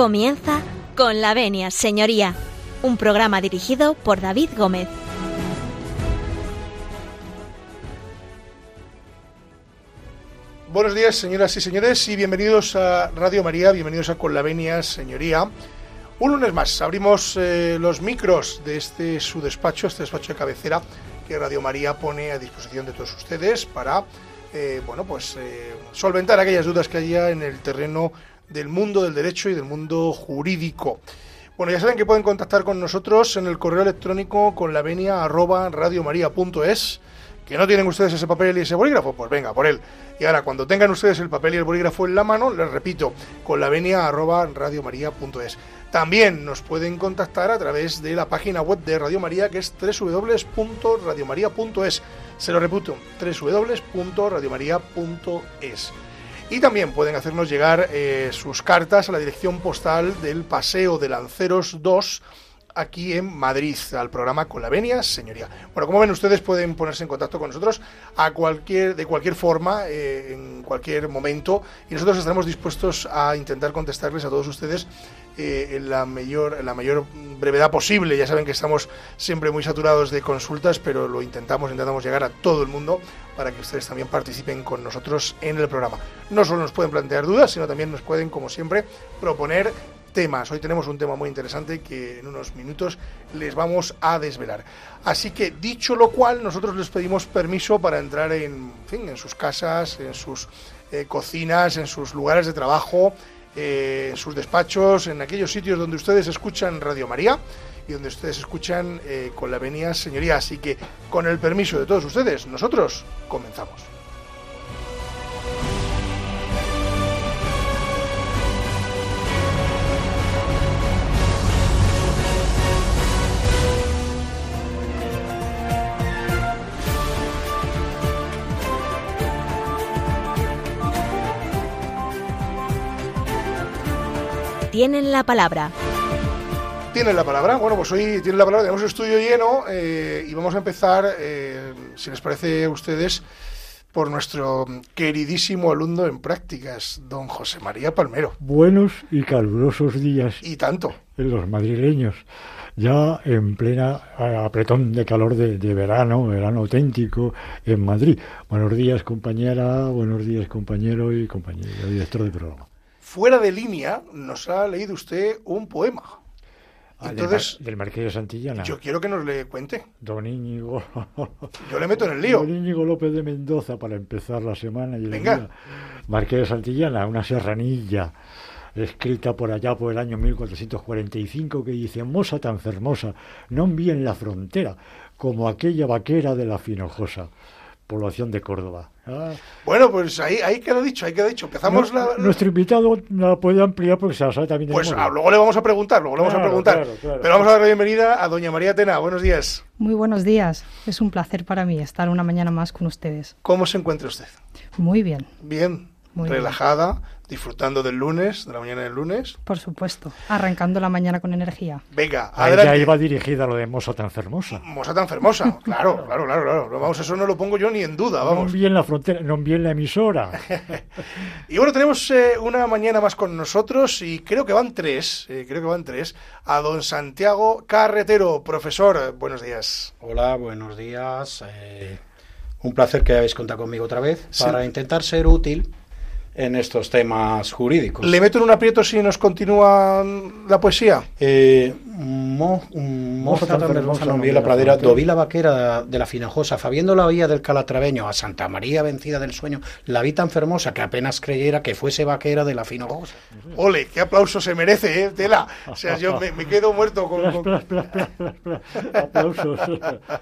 Comienza con la venia, señoría, un programa dirigido por David Gómez. Buenos días, señoras y señores, y bienvenidos a Radio María, bienvenidos a Con la Venia, señoría. Un lunes más abrimos eh, los micros de este su despacho, este despacho de cabecera que Radio María pone a disposición de todos ustedes para, eh, bueno, pues eh, solventar aquellas dudas que haya en el terreno del mundo del derecho y del mundo jurídico. Bueno, ya saben que pueden contactar con nosotros en el correo electrónico con la venia arroba radiomaria.es que no tienen ustedes ese papel y ese bolígrafo, pues venga, por él. Y ahora, cuando tengan ustedes el papel y el bolígrafo en la mano, les repito, con la venia arroba radiomaria.es. También nos pueden contactar a través de la página web de Radio María, que es www.radiomaria.es. Se lo repito, www.radiomaria.es. Y también pueden hacernos llegar eh, sus cartas a la dirección postal del Paseo de Lanceros 2 aquí en Madrid, al programa Con la Venia, señoría. Bueno, como ven ustedes, pueden ponerse en contacto con nosotros a cualquier, de cualquier forma, eh, en cualquier momento, y nosotros estaremos dispuestos a intentar contestarles a todos ustedes eh, en, la mayor, en la mayor brevedad posible. Ya saben que estamos siempre muy saturados de consultas, pero lo intentamos, intentamos llegar a todo el mundo para que ustedes también participen con nosotros en el programa. No solo nos pueden plantear dudas, sino también nos pueden, como siempre, proponer temas. Hoy tenemos un tema muy interesante que en unos minutos les vamos a desvelar. Así que dicho lo cual, nosotros les pedimos permiso para entrar en, fin, en sus casas, en sus eh, cocinas, en sus lugares de trabajo, eh, en sus despachos, en aquellos sitios donde ustedes escuchan Radio María y donde ustedes escuchan eh, con la venia señoría. Así que con el permiso de todos ustedes, nosotros comenzamos. Tienen la palabra. Tienen la palabra. Bueno, pues hoy tienen la palabra. Tenemos el estudio lleno eh, y vamos a empezar, eh, si les parece a ustedes, por nuestro queridísimo alumno en prácticas, don José María Palmero. Buenos y calurosos días. Y tanto. En los madrileños. Ya en plena apretón de calor de, de verano, verano auténtico en Madrid. Buenos días, compañera. Buenos días, compañero y compañero, director del programa fuera de línea nos ha leído usted un poema. Ah, Entonces, del, Marqués de Santillana. Yo quiero que nos le cuente. Don Íñigo. Yo le meto en el lío. Don Íñigo López de Mendoza para empezar la semana. Y Venga. Marqués de Santillana, una serranilla escrita por allá por el año 1445 que dice Mosa tan fermosa, no en la frontera como aquella vaquera de la Finojosa población de Córdoba. Ah. Bueno, pues ahí, ahí queda dicho, ahí queda dicho. Empezamos la... Nuestro invitado no la puede ampliar porque se la sabe también. Pues ah, luego le vamos a preguntar, luego le vamos a preguntar. Pero vamos a dar la bienvenida a doña María Tena. Buenos días. Muy buenos días. Es un placer para mí estar una mañana más con ustedes. ¿Cómo se encuentra usted? Muy bien. Bien. Muy relajada, disfrutando del lunes, de la mañana del lunes. Por supuesto, arrancando la mañana con energía. Venga, Ahí ya iba dirigida lo de Mosa tan fermosa. Mosa tan fermosa, claro, claro, claro, claro. Vamos, eso no lo pongo yo ni en duda, vamos. No bien la frontera, no bien la emisora. y bueno, tenemos eh, una mañana más con nosotros y creo que van tres, eh, creo que van tres, a don Santiago Carretero. Profesor, buenos días. Hola, buenos días. Eh, un placer que hayáis contado conmigo otra vez para intentar ser útil en estos temas jurídicos. ¿Le meto en un aprieto si nos continúa la poesía? Eh, mo, hermosa no la pradera, doví la vaquera de la Finajosa, fabiendo la oía del calatraveño, a Santa María vencida del sueño, la vi tan fermosa que apenas creyera que fuese vaquera de la Finojosa. Ole, qué aplauso se merece, ¿eh? Tela. O sea, yo me, quedo muerto con... Aplausos.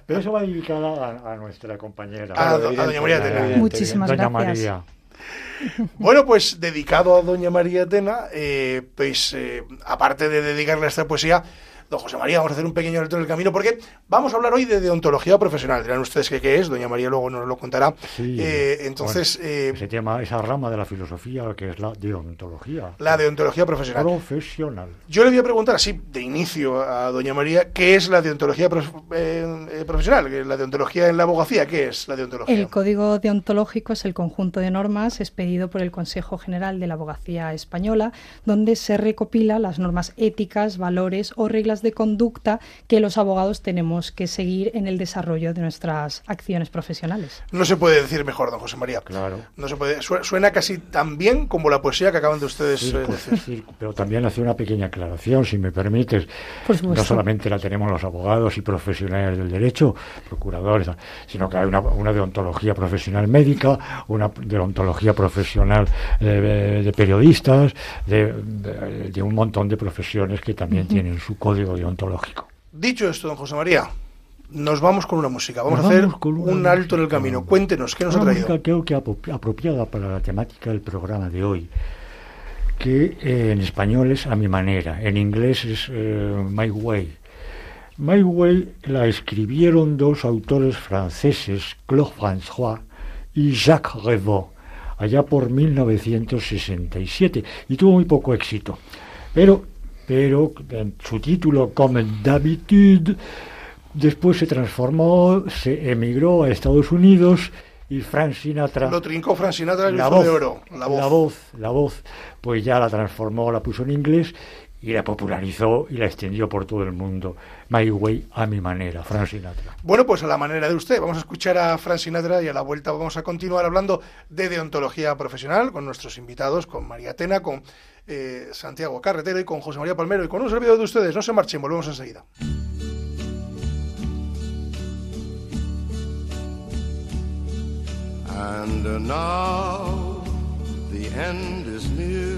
Pero eso va dedicada a, nuestra compañera. A, doña María Tela. Muchísimas doña gracias. María. Bueno, pues dedicado a doña María Atena, eh, pues eh, aparte de dedicarle a esta poesía, Don José María, vamos a hacer un pequeño alto en el camino porque vamos a hablar hoy de deontología profesional. Dirán ustedes qué, es, doña María luego nos lo contará. Eh, entonces... Eh, ese tema, esa rama de la filosofía que es la deontología. La deontología profesional. Profesional. Yo le voy a preguntar así, de inicio, a doña María, ¿qué es la deontología eh, profesional? La deontología en la abogacía, ¿qué es la deontología? El código deontológico es el conjunto de normas expedido por el Consejo General de la Abogacía Española, donde se recopila las normas éticas, valores o reglas de conducta que los abogados tenemos que seguir en el desarrollo de nuestras acciones profesionales. No se puede decir mejor, don José María. Claro. No se puede. Suena casi tan bien como la poesía que acaban de ustedes eh, decir. pero también hace una pequeña aclaración, si me permites. no solamente la tenemos los abogados y profesionales del derecho, procuradores, sino que hay una, deontología profesional médica, una deontología profesional eh, de, periodistas, de, un montón de profesiones que también tienen su código deontológico. Dicho esto, don José María, nos vamos con una música. Vamos a hacer un alto en el camino. Cuéntenos, ¿qué nos ha traído? Música creo que apropiada para la temática del programa de hoy, que eh, en español es A mi manera, en inglés es eh, My Way. My Way la escribieron dos autores franceses, Claude François y Jacques Revaux, allá por 1967, y tuvo muy poco éxito. Pero pero en su título Comme d'habitude, después se transformó, se emigró a Estados Unidos y Frank Sinatra... Lo trincó Frank Sinatra la voz, de oro, la voz. La voz, la voz, pues ya la transformó, la puso en inglés y la popularizó y la extendió por todo el mundo. My Way a mi manera, Frank Sinatra. Bueno, pues a la manera de usted. Vamos a escuchar a Frank Sinatra y a la vuelta vamos a continuar hablando de deontología profesional con nuestros invitados, con María Tena, con eh, Santiago Carretero y con José María Palmero y con un servidor de ustedes. No se marchen, volvemos enseguida. And now the end is near, and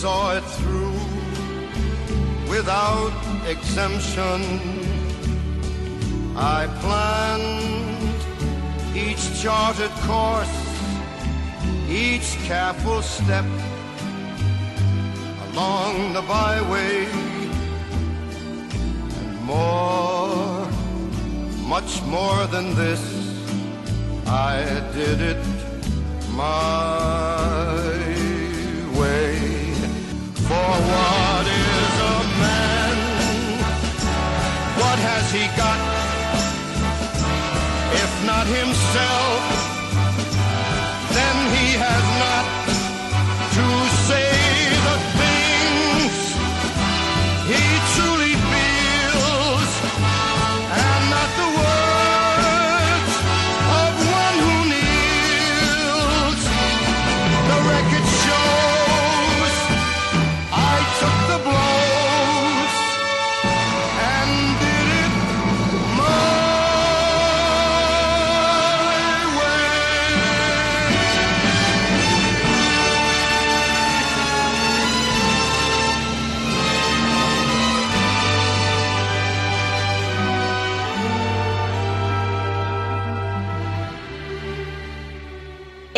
saw it through without exemption. I planned each charted course each careful step along the byway and more, much more than this, I did it my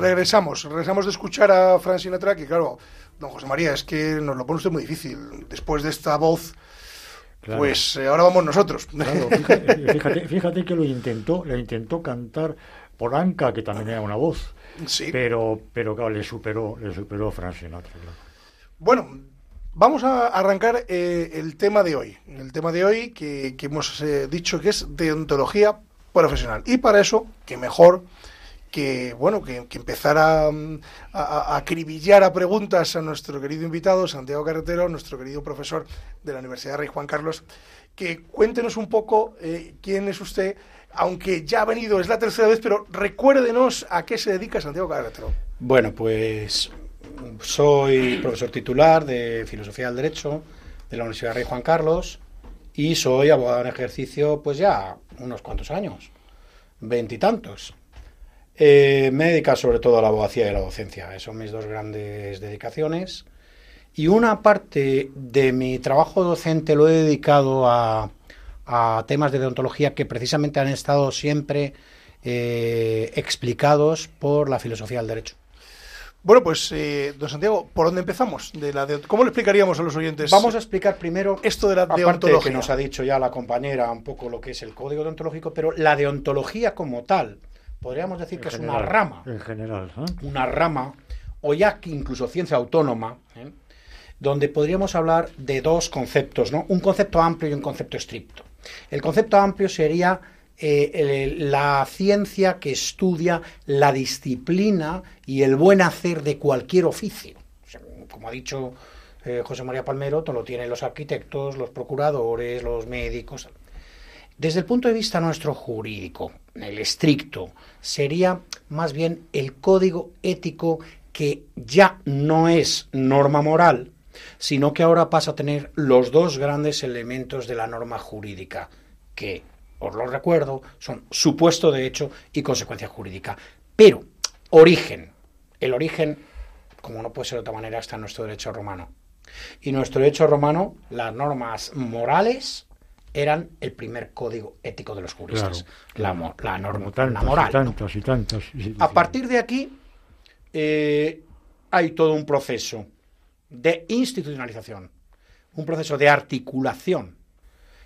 Regresamos, regresamos de escuchar a Frank Sinatra, que claro, don José María, es que nos lo pone usted muy difícil. Después de esta voz, pues eh, ahora vamos nosotros. fíjate, fíjate, que lo intentó, lo intentó cantar Polanca, que también era una voz. Sí. Pero, pero claro, le superó, le superó Frank Sinatra. Bueno, vamos a arrancar eh, el tema de hoy. El tema de hoy que, hemos eh, dicho que es deontología profesional. Y para eso, que mejor que bueno que, empezar a, a, acribillar a preguntas a nuestro querido invitado Santiago Carretero, nuestro querido profesor de la Universidad Rey Juan Carlos, que cuéntenos un poco eh, quién es usted, aunque ya ha venido, es la tercera vez, pero recuérdenos a qué se dedica Santiago Carretero. Bueno, pues soy profesor titular de Filosofía del Derecho de la Universidad Rey Juan Carlos y soy abogado en ejercicio pues ya unos cuantos años, veintitantos. Eh, me he dedicado sobre todo a la abogacía y a la docencia, son mis dos grandes dedicaciones. Y una parte de mi trabajo docente lo he dedicado a, temas de deontología que precisamente han estado siempre eh, explicados por la filosofía del derecho. Bueno, pues, eh, don Santiago, ¿por dónde empezamos? De la ¿Cómo le explicaríamos a los oyentes? Vamos a explicar primero esto de la deontología. que nos ha dicho ya la compañera un poco lo que es el código deontológico, pero la deontología como tal, podríamos decir que es una rama. En general. Una rama, o ya que incluso ciencia autónoma, ¿eh? donde podríamos hablar de dos conceptos, ¿no? Un concepto amplio y un concepto estricto. El concepto amplio sería eh, la ciencia que estudia la disciplina y el buen hacer de cualquier oficio. como ha dicho eh, José María Palmero, todo lo tienen los arquitectos, los procuradores, los médicos. Desde el punto de vista nuestro jurídico, el estricto, sería más bien el código ético que ya no es norma moral, sino que ahora pasa a tener los dos grandes elementos de la norma jurídica, que, os lo recuerdo, son supuesto de hecho y consecuencia jurídica. Pero, origen. El origen, como no puede ser de otra manera, está en nuestro derecho romano. Y nuestro derecho romano, las normas morales eran el primer código ético de los juristas, la, norma, la moral. Y A partir de aquí eh, hay todo un proceso de institucionalización, un proceso de articulación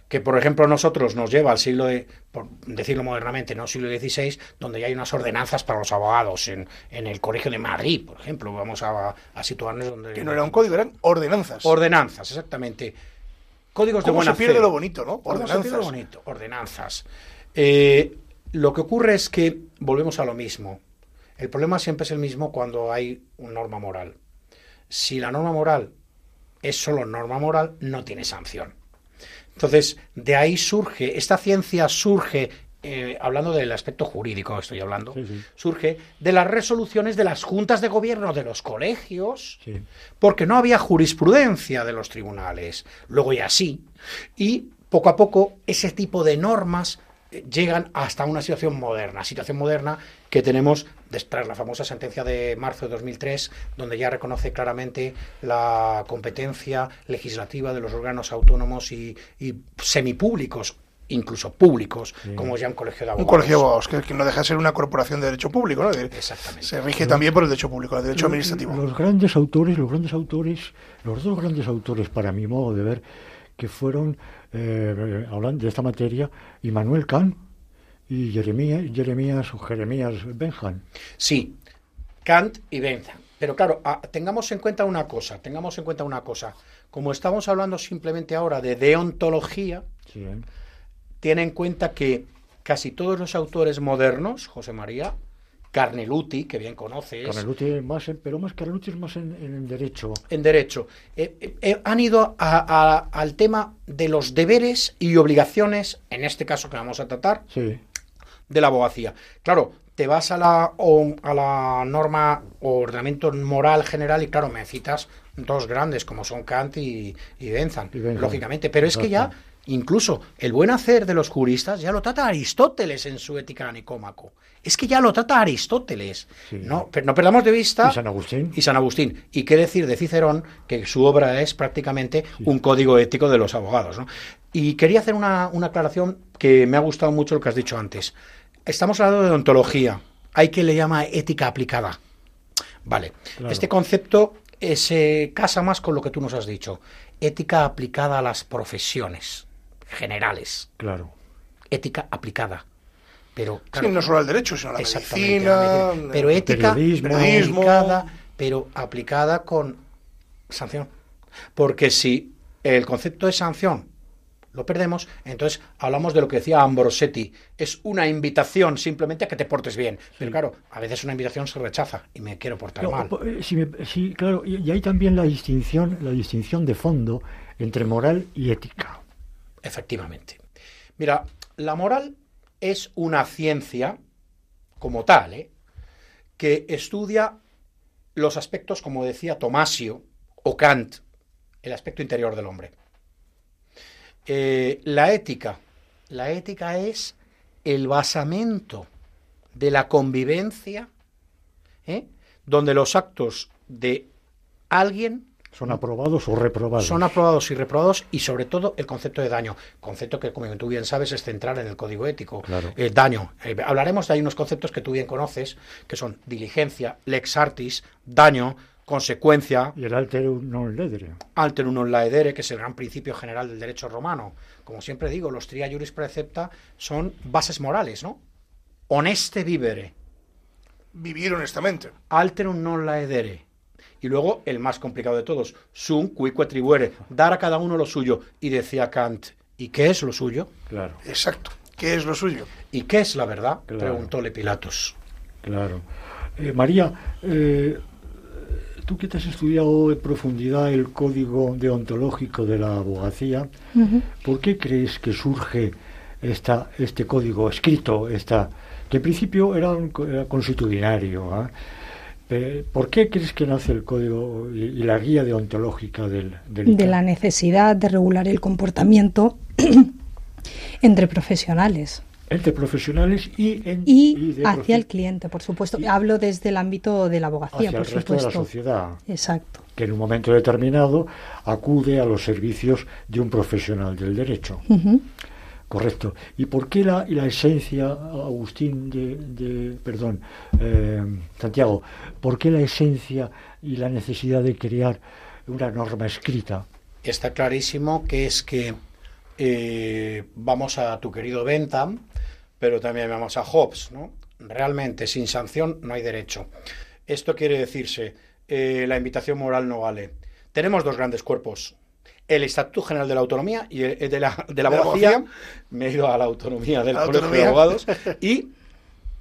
que por ejemplo nosotros nos lleva al siglo de, por decirlo modernamente, no siglo XVI, donde ya hay unas ordenanzas para los abogados en, el Colegio de Madrid, por ejemplo, vamos a, a situarnos donde... Que no era un código, eran ordenanzas. Ordenanzas, exactamente Códigos de buena se pierde lo bonito, ¿no? Ordenanzas. lo bonito? Ordenanzas. Eh, lo que ocurre es que volvemos a lo mismo. El problema siempre es el mismo cuando hay una norma moral. Si la norma moral es solo norma moral, no tiene sanción. Entonces, de ahí surge, esta ciencia surge eh, hablando del aspecto jurídico, estoy hablando, surge de las resoluciones de las juntas de gobierno de los colegios, porque no había jurisprudencia de los tribunales. Luego y así. Y poco a poco ese tipo de normas eh, llegan hasta una situación moderna, situación moderna que tenemos tras la famosa sentencia de marzo de 2003, donde ya reconoce claramente la competencia legislativa de los órganos autónomos y, y semipúblicos incluso públicos, como ya un colegio de abogados. Un colegio de abogados, que, no deja de ser una corporación de derecho público, ¿no? Exactamente. Se rige también por el derecho público, el derecho administrativo. Los grandes autores, los grandes autores, los dos grandes autores, para mi modo de ver, que fueron, eh, hablando de esta materia, Immanuel Kant y Jeremías, Jeremías o Jeremías Benjamin. Sí, Kant y Benjamin. Pero claro, tengamos en cuenta una cosa, tengamos en cuenta una cosa. Como estamos hablando simplemente ahora de deontología, sí, tiene en cuenta que casi todos los autores modernos, José María, Carneluti, que bien conoces. Carneluti más, pero más Carneluti es más en, derecho. En derecho. Eh, eh, eh, han ido al tema de los deberes y obligaciones, en este caso que vamos a tratar, de la abogacía. Claro, te vas a la, a la norma o ordenamiento moral general y claro, me citas dos grandes como son Kant y, y Benzan, lógicamente. Pero es que ya Incluso el buen hacer de los juristas ya lo trata Aristóteles en su Ética Nicómaco. Es que ya lo trata Aristóteles. No, pero no perdamos de vista. Y San Agustín. Y San Agustín. Y qué decir de Cicerón, que su obra es prácticamente un código ético de los abogados. Y quería hacer una, una aclaración que me ha gustado mucho lo que has dicho antes. estamos hablando de ontología. Hay que le llama ética aplicada. Vale. Claro. Este concepto eh, se casa más con lo que tú nos has dicho. Ética aplicada a las profesiones generales. Claro. Ética aplicada. Pero, Sí, claro, no solo al derecho, sino a la medicina. la medicina. Pero ética periodismo. Aplicada, pero aplicada con sanción. Porque si el concepto de sanción lo perdemos, entonces hablamos de lo que decía Ambrosetti. Es una invitación simplemente a que te portes bien. Pero claro, a veces una invitación se rechaza y me quiero portar No, mal. eh, sí, me- sí, claro, y, y hay también la distinción, la distinción de fondo entre moral y ética. Efectivamente. Mira, la moral es una ciencia como tal, ¿eh? que estudia los aspectos, como decía Tomasio o Kant, el aspecto interior del hombre. Eh, la ética. La ética es el basamento de la convivencia, ¿eh? donde los actos de alguien ¿Son aprobados o reprobados? son aprobados y reprobados y sobre todo el concepto de daño, concepto que como tú bien sabes es central en el código ético. Claro. El daño. Eh, hablaremos de ahí unos conceptos que tú bien conoces, que son diligencia, lex artis, daño, consecuencia, Y el alterum non ledere. alterum non laedere, que es el gran principio general del derecho romano. Como siempre digo, los tria juris precepta son bases morales, ¿no? Honeste vivere, Vivir honestamente. alterum non laedere. Y luego el más complicado de todos, sum quique tribuere, dar a cada uno lo suyo. Y decía Kant, ¿y qué es lo suyo? Claro, Exacto. ¿Qué es lo suyo? ¿Y qué es la verdad? Claro. Preguntóle Pilatos. claro. Eh, María, eh, tú que te has estudiado en profundidad el código deontológico de la abogacía, ¿por qué crees que surge esta, este código escrito, esta, que en principio era, un, era consuetudinario? ¿ah? Eh, ¿Por qué crees que nace el código y, y la guía deontológica del, del de la necesidad de regular el comportamiento entre profesionales entre profesionales y, en, y hacia el cliente, por supuesto. Hablo desde el ámbito de la abogacía, hacia por el resto de la supuesto. sociedad. Exacto. que en un momento determinado acude a los servicios de un profesional del derecho. Ujú. Correcto. ¿Y por qué la, la esencia, Agustín, de, de- perdón, eh, Santiago, por qué la esencia y la necesidad de crear una norma escrita? Está clarísimo que es que eh, vamos a tu querido Bentham, pero también vamos a Hobbes, ¿no? Realmente, sin sanción no hay derecho. Esto quiere decirse, eh, la invitación moral no vale. Tenemos dos grandes cuerpos. El Estatuto General de la Autonomía y el, de la, de la ¿De la abogacía, me he ido a la autonomía del La Colegio de. Abogados, y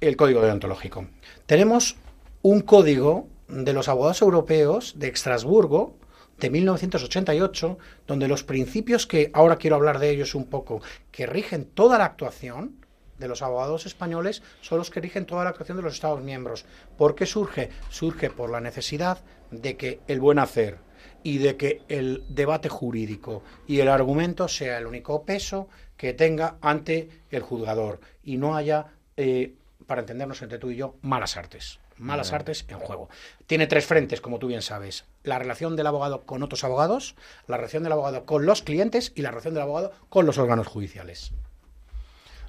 el Código Deontológico. Tenemos un código de los abogados europeos de Estrasburgo de 1988, donde los principios que ahora quiero hablar de ellos un poco, que rigen toda la actuación de los abogados españoles, son los que rigen toda la actuación de los Estados miembros. ¿Por qué surge? Surge por la necesidad de que el buen hacer y de que el debate jurídico y el argumento sea el único peso que tenga ante el juzgador y no haya, eh, para entendernos entre tú y yo, malas artes. Malas artes en juego. Tiene tres frentes, como tú bien sabes. La relación del abogado con otros abogados, la relación del abogado con los clientes y la relación del abogado con los órganos judiciales.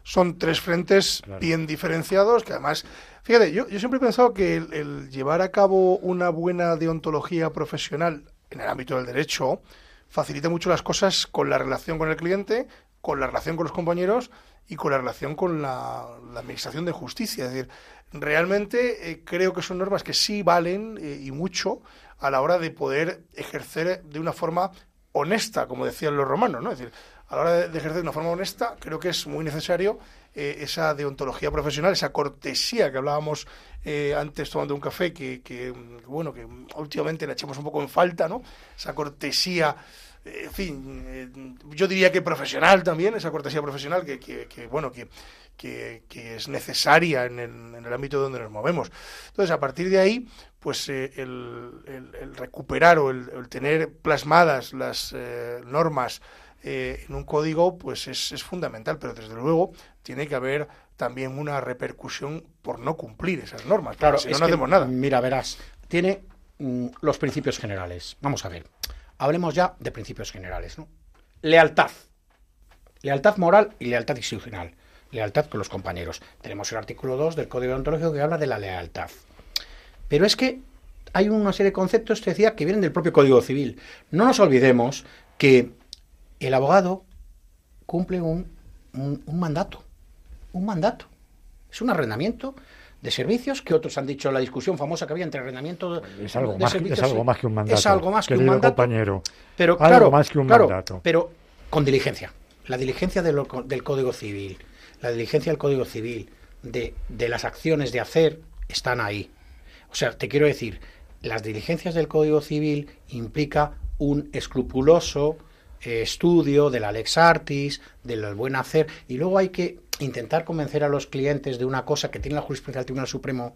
Son tres frentes Claro. bien diferenciados que además, fíjate, yo, yo siempre he pensado que el, el llevar a cabo una buena deontología profesional en el ámbito del derecho facilita mucho las cosas con la relación con el cliente, con la relación con los compañeros y con la relación con la, administración de justicia. Es decir, realmente eh, creo que son normas que sí valen eh, y mucho a la hora de poder ejercer de una forma honesta, como decían los romanos, ¿no? Es decir, a la hora de, de ejercer de una forma honesta, creo que es muy necesario eh, esa deontología profesional, esa cortesía que hablábamos eh, antes tomando un café, que, bueno, que últimamente la echamos un poco en falta, ¿no? Esa cortesía, eh, en fin, eh, yo diría que profesional también, esa cortesía profesional que, bueno, que, es necesaria en el, ámbito donde nos movemos. Entonces, a partir de ahí, pues el, el- recuperar o el, el tener plasmadas las eh, normas eh, en un código, pues es, es fundamental, pero desde luego tiene que haber también una repercusión por no cumplir esas normas, Claro, si no, no hacemos nada. Mira, verás, tiene mm, los principios generales. Vamos a ver. Hablemos ya de principios generales, ¿no? Lealtad. Lealtad moral y lealtad institucional. lealtad con los compañeros. Tenemos el artículo 2 del Código Ontológico que habla de la lealtad. Pero es que hay una serie de conceptos, te decía, que vienen del propio Código Civil. No nos olvidemos que el abogado cumple un, un, mandato. Un mandato. Es un arrendamiento de servicios que otros han dicho la discusión famosa que había entre arrendamiento es algo más, Es algo más que un mandato. Es algo más que un mandato. compañero. Pero algo más que un mandato. Pero con diligencia. La diligencia del Código Civil, la diligencia del Código Civil, de, de las acciones de hacer, están ahí. O sea, te quiero decir, las diligencias del Código Civil implica un escrupuloso eh, estudio de la lex artis, del buen hacer, y luego hay que intentar convencer a los clientes de una cosa que tiene la jurisprudencia del Tribunal Supremo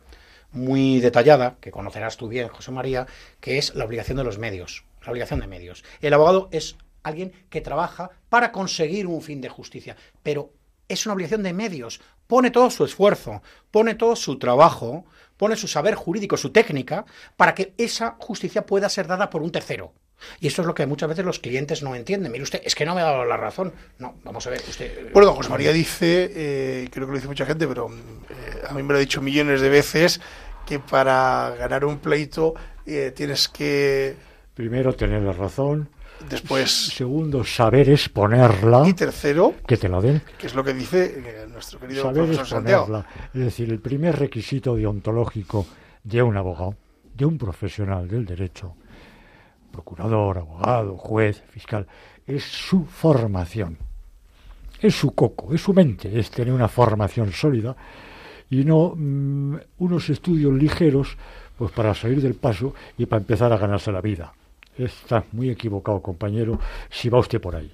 muy detallada, que conocerás tú bien, José María, que es la obligación de los medios, la obligación de medios. El abogado es alguien que trabaja para conseguir un fin de justicia, pero es una obligación de medios, pone todo su esfuerzo, pone todo su trabajo, pone su saber jurídico, su técnica, para que esa justicia pueda ser dada por un tercero. Y eso es lo que muchas veces los clientes no entienden. Mire usted, es que no me ha dado la razón. No, vamos a ver. Usted... Bueno, José María dice, eh, creo que lo dice mucha gente, pero eh, a mí me lo ha dicho millones de veces, que para ganar un pleito eh, tienes que... Primero tener la razón, Después. Segundo, saber exponerla. Y tercero. Que te la den. Que es lo que dice eh, nuestro querido saber exponerla. Santiago. Es decir, el primer requisito deontológico de un abogado, de un profesional del derecho, procurador, abogado, juez, fiscal, es su formación. Es su coco, es su mente, es tener una formación sólida y no mm, unos estudios ligeros pues para salir del paso y para empezar a ganarse la vida. Está muy equivocado, compañero, si va usted por ahí.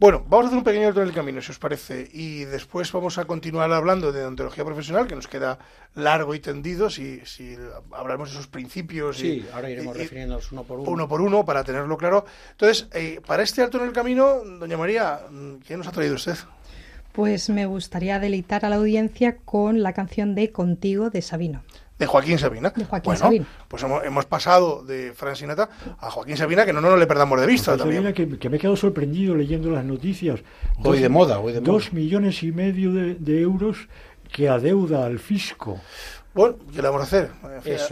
Bueno, vamos a hacer un pequeño alto en el camino, si os parece, y después vamos a continuar hablando de ontología profesional, que nos queda largo y tendido, si, si hablaremos de esos principios. Sí, ahora iremos refiriéndonos uno por uno. Uno por uno, para tenerlo claro. Entonces, eh, para este alto en el camino, doña María, ¿qué nos ha traído usted? Pues me gustaría deleitar a la audiencia con la canción de Contigo de Sabino de Joaquín Sabina. De Joaquín bueno, pues hemos, pasado de Fran Sinatra a Joaquín Sabina, que no, no le perdamos de vista también. que, me he quedado sorprendido leyendo las noticias. Hoy de moda, hoy de moda. Dos millones y medio de, euros que adeuda al fisco. Bueno, ¿qué le vamos a hacer?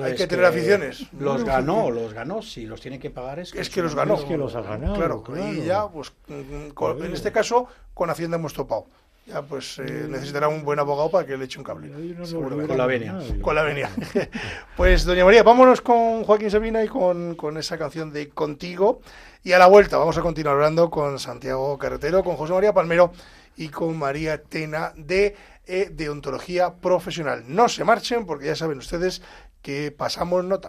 hay que tener aficiones. Los ganó, los ganó. Si los tiene que pagar es que, es que los ganó. Es que los ha ganado. Claro, y ya, pues, en este caso, con Hacienda hemos topado ya pues eh, necesitará un buen abogado para que le eche un cable. con la venia. Con la venia. pues, doña María, vámonos con Joaquín Sabina y con, con, esa canción de Contigo. Y a la vuelta vamos a continuar hablando con Santiago Carretero, con José María Palmero y con María Tena de eh, Deontología Profesional. No se marchen porque ya saben ustedes que pasamos nota.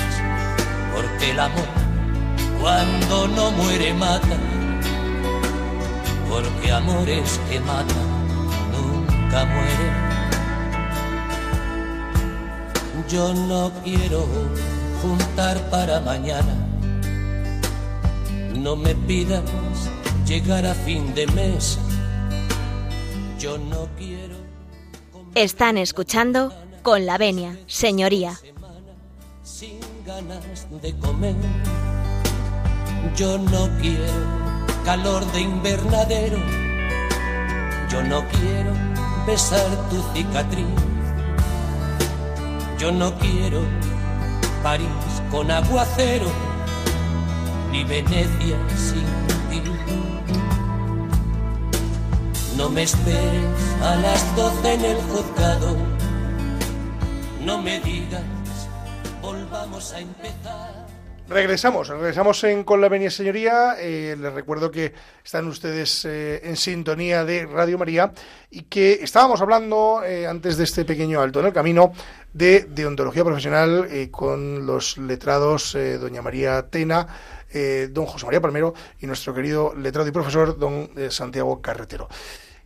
El amor cuando no muere mata, porque amores que matan nunca mueren. Yo no quiero juntar para mañana. No me pidas llegar a fin de mes. Yo no quiero. Están escuchando con la venia, señoría. De comer. Yo no quiero calor de invernadero. Yo no quiero besar tu cicatriz. Yo no quiero París con aguacero, ni Venecia sin ti. No me esperes a las doce en el juzgado. No me digas, Regresamos, regresamos en Con la Venia Señoría. Eh, les recuerdo que están ustedes eh, en sintonía de Radio María y que estábamos hablando eh, antes de este pequeño alto en el camino de deontología profesional con los letrados doña María Tena, don José María Palmero y nuestro querido letrado y profesor don Santiago Carretero.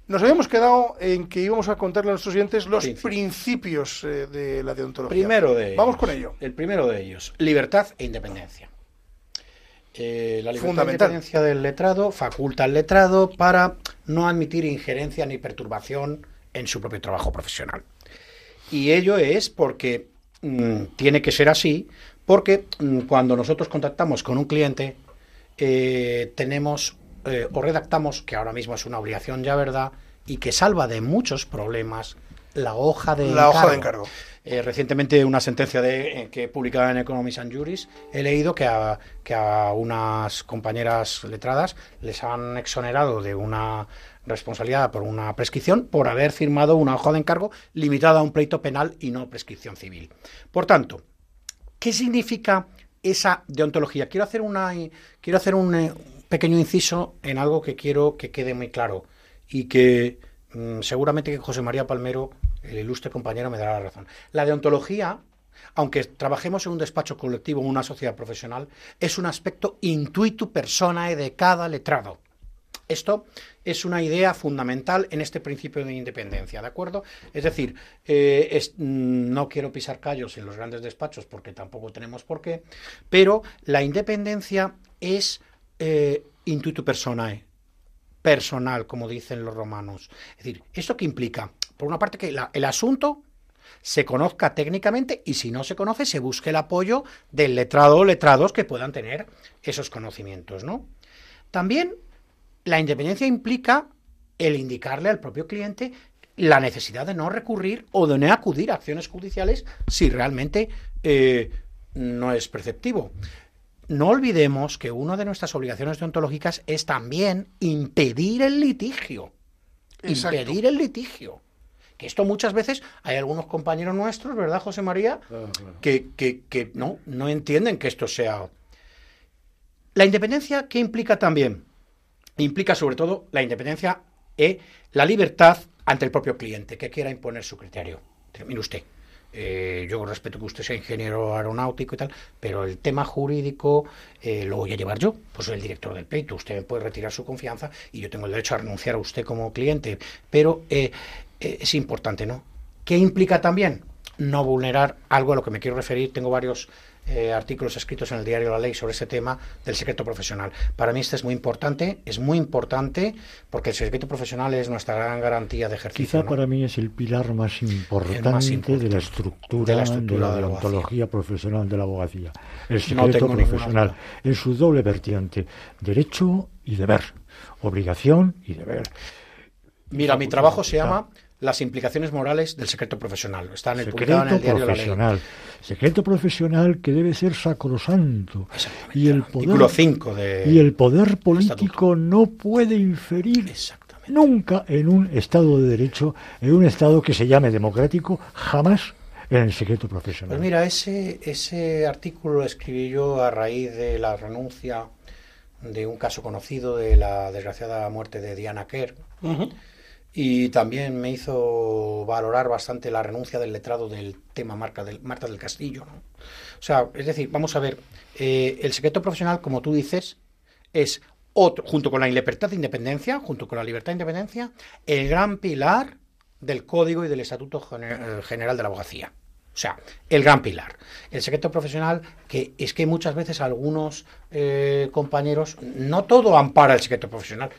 Nos habíamos quedado en que íbamos a contarle a nuestros oyentes los Principios. principios eh, de la deontología. Primero de ellos. Vamos con ello. El primero de ellos, libertad e independencia. Eh, la libertad e independencia del letrado faculta al letrado para no admitir injerencia ni perturbación en su propio trabajo profesional. Y ello es porque mm, tiene que ser así, porque mm, cuando nosotros contactamos con un cliente, eh, tenemos eh, o redactamos, que ahora mismo es una obligación ya, ¿verdad? Y que salva de muchos problemas la hoja de La hoja de encargo. Eh, recientemente una sentencia de, eh, que publicada en Economics and Juris he leído que a, que a unas compañeras letradas les han exonerado de una responsabilidad por una prescripción por haber firmado una hoja de encargo limitada a un pleito penal y no prescripción civil. Por tanto, ¿qué significa esa deontología? Quiero hacer una quiero hacer un eh, pequeño inciso en algo que quiero que quede muy claro y que mm, seguramente que José María Palmero, el ilustre compañero, me dará la razón. La deontología, aunque trabajemos en un despacho colectivo en una sociedad profesional, es un aspecto intuitu personae de cada letrado. Esto es una idea fundamental en este principio de independencia, ¿de acuerdo? Es decir, eh, mm, no quiero pisar callos en los grandes despachos porque tampoco tenemos por qué, pero la independencia es eh, intuitu personae, personal, como dicen los romanos. Es decir, ¿esto qué implica? Por una parte, que el asunto se conozca técnicamente y si no se conoce, se busque el apoyo del letrado o letrados que puedan tener esos conocimientos, ¿no? También la independencia implica el indicarle al propio cliente la necesidad de no recurrir o de no acudir a acciones judiciales si realmente eh, no es perceptivo. No olvidemos que una de nuestras obligaciones deontológicas es también impedir el litigio. Exacto. Impedir el litigio. Que esto muchas veces hay algunos compañeros nuestros, ¿verdad, José María? Que, que- que no, no entienden que esto sea. La independencia, ¿qué implica también? Implica sobre todo la independencia e la libertad ante el propio cliente, que quiera imponer su criterio. Mire usted, eh, yo respeto que usted sea ingeniero aeronáutico y tal, pero el tema jurídico eh, lo voy a llevar yo, pues soy el director del pleito. Usted me puede retirar su confianza y yo tengo el derecho a renunciar a usted como cliente. Pero eh, eh, es importante, ¿no? ¿Qué implica también? No vulnerar algo a lo que me quiero referir. Tengo varios eh, artículos escritos en el diario La Ley sobre ese tema del secreto profesional. Para mí este es muy importante, es muy importante porque el secreto profesional es nuestra gran garantía de ejercicio. Quizá ¿no? para mí es el pilar más importante, más de la estructura de la de estructura la de la abogacía. deontología profesional de la abogacía. El secreto profesional en su doble vertiente, derecho y deber, obligación y deber. Mira, mi trabajo se llama Las implicaciones morales del secreto profesional. Está en el publicado en Secreto el diario La Ley. profesional. Secreto profesional que debe ser sacrosanto. Y el Artículo poder, 5 de... y el poder político no puede inferir Exactamente. nunca en un Estado de Derecho, en un Estado que se llame democrático, jamás en el secreto profesional. Pues mira, ese, ese artículo lo escribí yo a raíz de la renuncia de un caso conocido de la desgraciada muerte de Diana Kerr. Y también me hizo valorar bastante la renuncia del letrado del tema Marca del, Marta del Castillo. O sea, es decir, vamos a ver, eh, el secreto profesional, como tú dices, es otro, junto con la libertad de independencia, junto con la libertad de independencia, el gran pilar del Código y del Estatuto eh, General de la Abogacía. O sea, el gran pilar. El secreto profesional, que es que muchas veces algunos eh, compañeros, no todo ampara el secreto profesional,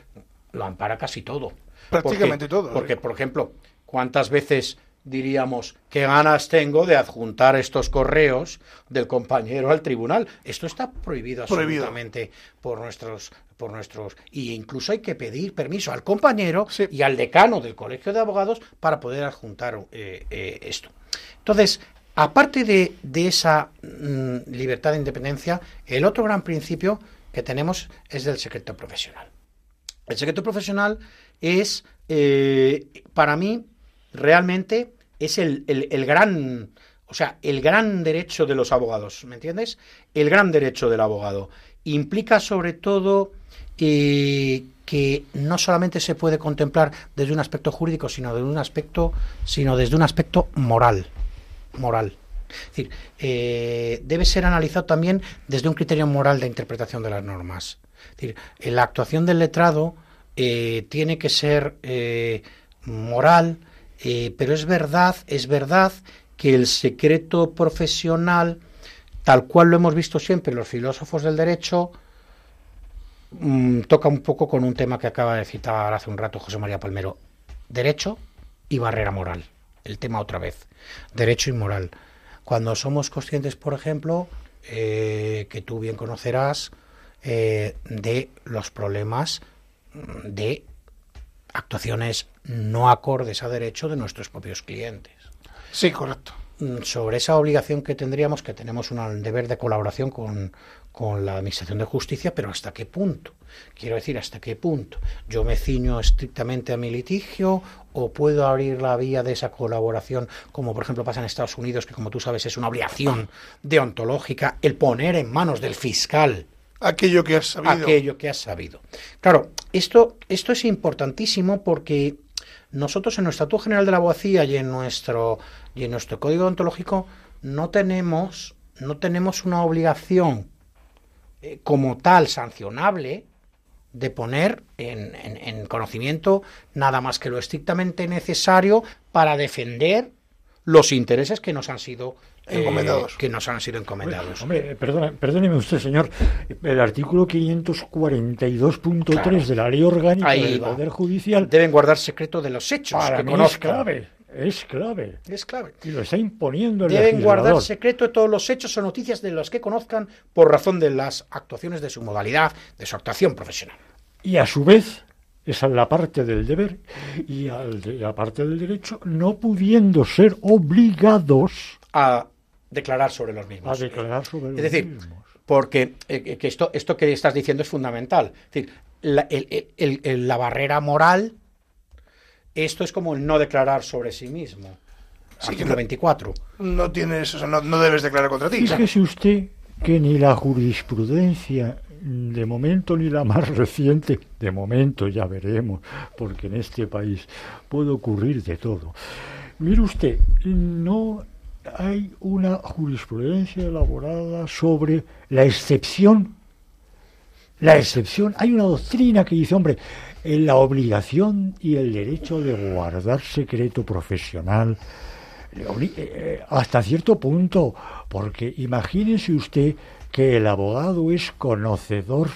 lo ampara casi todo. Prácticamente todo. Porque, por ejemplo, ¿cuántas veces diríamos qué ganas tengo de adjuntar estos correos del compañero al tribunal? Esto está prohibido absolutamente por nuestros por nuestros y incluso hay que pedir permiso al compañero y al decano del colegio de abogados para poder adjuntar eh, eh, esto. Entonces, aparte de, esa mm, libertad de independencia, el otro gran principio que tenemos es del secreto profesional. El secreto profesional es, eh, para mí, realmente es el, gran, o sea, el gran derecho de los abogados, ¿me entiendes? El gran derecho del abogado. Implica sobre todo eh, que no solamente se puede contemplar desde un aspecto jurídico, sino desde un aspecto, sino desde un aspecto moral. Moral. Es decir, eh, debe ser analizado también desde un criterio moral de interpretación de las normas. Es decir, la actuación del letrado eh, tiene que ser moral, pero es verdad, es verdad que el secreto profesional, tal cual lo hemos visto siempre los filósofos del derecho, Mm, toca un poco con un tema que acaba de citar hace un rato José María Palmero. Derecho y barrera moral. El tema otra vez. Derecho y moral. Cuando somos conscientes, por ejemplo, eh, que tú bien conocerás, eh, de los problemas de actuaciones no acordes a derecho de nuestros propios clientes. Sí, correcto. Mm, sobre esa obligación que tendríamos, que tenemos un deber de colaboración con, con la Administración de Justicia, pero ¿hasta qué punto? Quiero decir, ¿hasta qué punto? ¿Yo me ciño estrictamente a mi litigio o puedo abrir la vía de esa colaboración, como por ejemplo pasa en Estados Unidos, que como tú sabes es una obligación deontológica, el poner en manos del fiscal aquello que has sabido? Aquello que has sabido. Claro, esto, esto es importantísimo porque nosotros en nuestro Estatuto General de la Abogacía y en nuestro, y en nuestro Código Deontológico no tenemos, no tenemos una obligación eh, como tal sancionable de poner en, conocimiento nada más que lo estrictamente necesario para defender los intereses que nos han sido eh, encomendados. que nos han sido encomendados. Hombre, perdóneme usted, señor. El artículo 542.3 de la Ley Orgánica del Poder Judicial deben guardar secreto de los hechos que conozcan. Es clave. Es clave. Y lo está imponiendo el Deben guardar secreto de todos los hechos o noticias de los que conozcan por razón de las actuaciones de su modalidad, de su actuación profesional. Y a su vez, esa es la parte del deber y la parte del derecho, no pudiendo ser obligados a declarar sobre los mismos. A declarar sobre los es decir, Porque eh, que esto, esto que estás diciendo es fundamental. Es decir, la, la barrera moral esto es como el no declarar sobre sí mismo. Artículo no, 24. No tienes, o sea, no, debes declarar contra ti. Fíjese usted que ni la jurisprudencia, de momento ni la más reciente, de momento ya veremos, porque en este país puede ocurrir de todo. Mire usted, no hay una jurisprudencia elaborada sobre la excepción. La excepción, hay una doctrina que dice, hombre, la obligación y el derecho de guardar secreto profesional eh, eh, hasta cierto punto, porque imagínese usted que el abogado es conocedor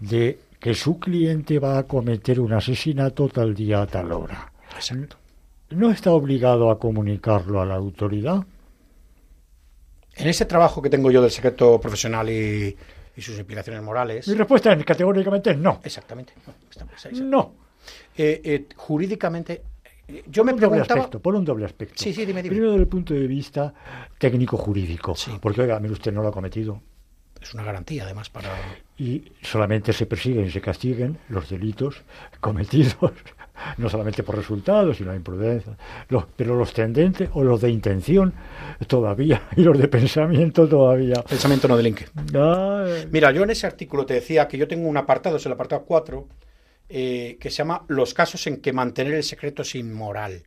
de que su cliente va a cometer un asesinato tal día a tal hora. ¿No está obligado a comunicarlo a la autoridad? En ese trabajo que tengo yo del secreto profesional y, y sus implicaciones morales. Mi respuesta es categóricamente no. Exactamente. No. Eh, eh, jurídicamente, eh, yo me preguntaba... por un doble aspecto. Sí, sí, dime, dime. Primero, desde el punto de vista técnico-jurídico. Sí. Porque, oiga, mire, usted no lo ha cometido. Es una garantía, además, para... Y solamente se persiguen y se castiguen los delitos cometidos no solamente por resultados, sino imprudencia, los, pero los tendentes o los de intención todavía, y los de pensamiento todavía. Pensamiento no delinque. Mira, yo en ese artículo te decía que yo tengo un apartado, es el apartado 4, eh, que se llama Los casos en que mantener el secreto es inmoral.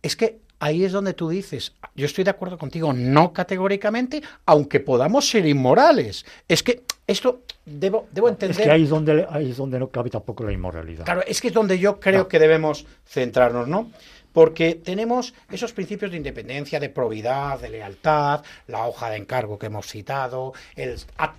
Es que ahí es donde tú dices, yo estoy de acuerdo contigo, no categóricamente, aunque podamos ser inmorales. Es que esto debo, debo entender. Es que ahí es, donde, ahí es donde no cabe tampoco la inmoralidad. Claro, es que es donde yo creo que debemos centrarnos, ¿no? porque tenemos esos principios de independencia, de probidad, de lealtad, la hoja de encargo que hemos citado,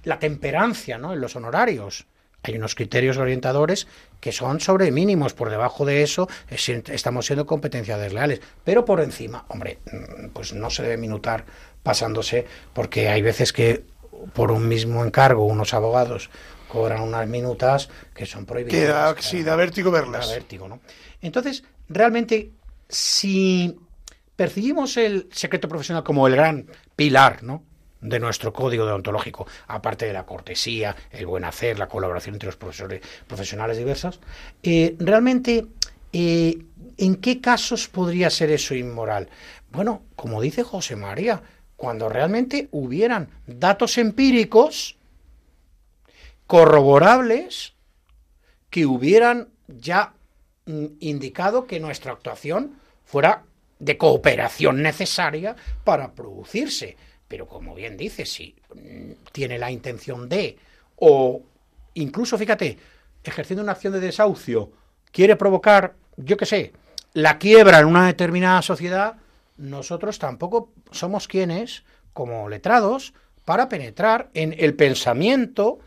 la temperancia ¿no? en los honorarios. Hay unos criterios orientadores que son sobre mínimos. Por debajo de eso estamos siendo competencias desleales. Pero por encima, hombre, mm, pues no se debe minutar pasándose, porque hay veces que por un mismo encargo unos abogados cobran unas minutas que son prohibidas. Que sí, da vértigo verlas. Da vértigo, ¿no? Entonces, realmente, si percibimos el secreto profesional como el gran pilar, ¿no? De nuestro código deontológico, aparte de la cortesía, el buen hacer, la colaboración entre los profesores profesionales diversos, eh, realmente, eh, ¿en qué casos podría ser eso inmoral? Bueno, como dice José María, cuando realmente hubieran datos empíricos corroborables que hubieran ya mm, indicado que nuestra actuación fuera de cooperación necesaria para producirse. Pero como bien dice, si mm, tiene la intención de, o incluso, fíjate, ejerciendo una acción de desahucio, quiere provocar, yo qué sé, la quiebra en una determinada sociedad, nosotros tampoco somos quienes, como letrados, para penetrar en el pensamiento